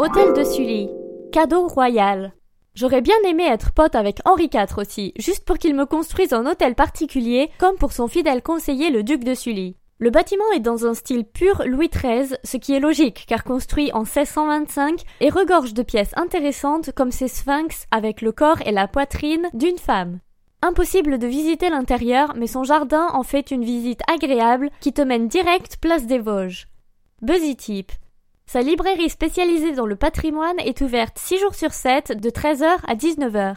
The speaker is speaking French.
Hôtel de Sully. Cadeau royal. J'aurais bien aimé être pote avec Henri IV aussi, juste pour qu'il me construise un hôtel particulier, comme pour son fidèle conseiller le duc de Sully. Le bâtiment est dans un style pur Louis XIII, ce qui est logique car construit en 1625 et regorge de pièces intéressantes comme ces sphinx avec le corps et la poitrine d'une femme. Impossible de visiter l'intérieur, mais son jardin en fait une visite agréable qui te mène direct place des Vosges. Tip. Sa librairie spécialisée dans le patrimoine est ouverte 6 jours sur 7 de 13h à 19h.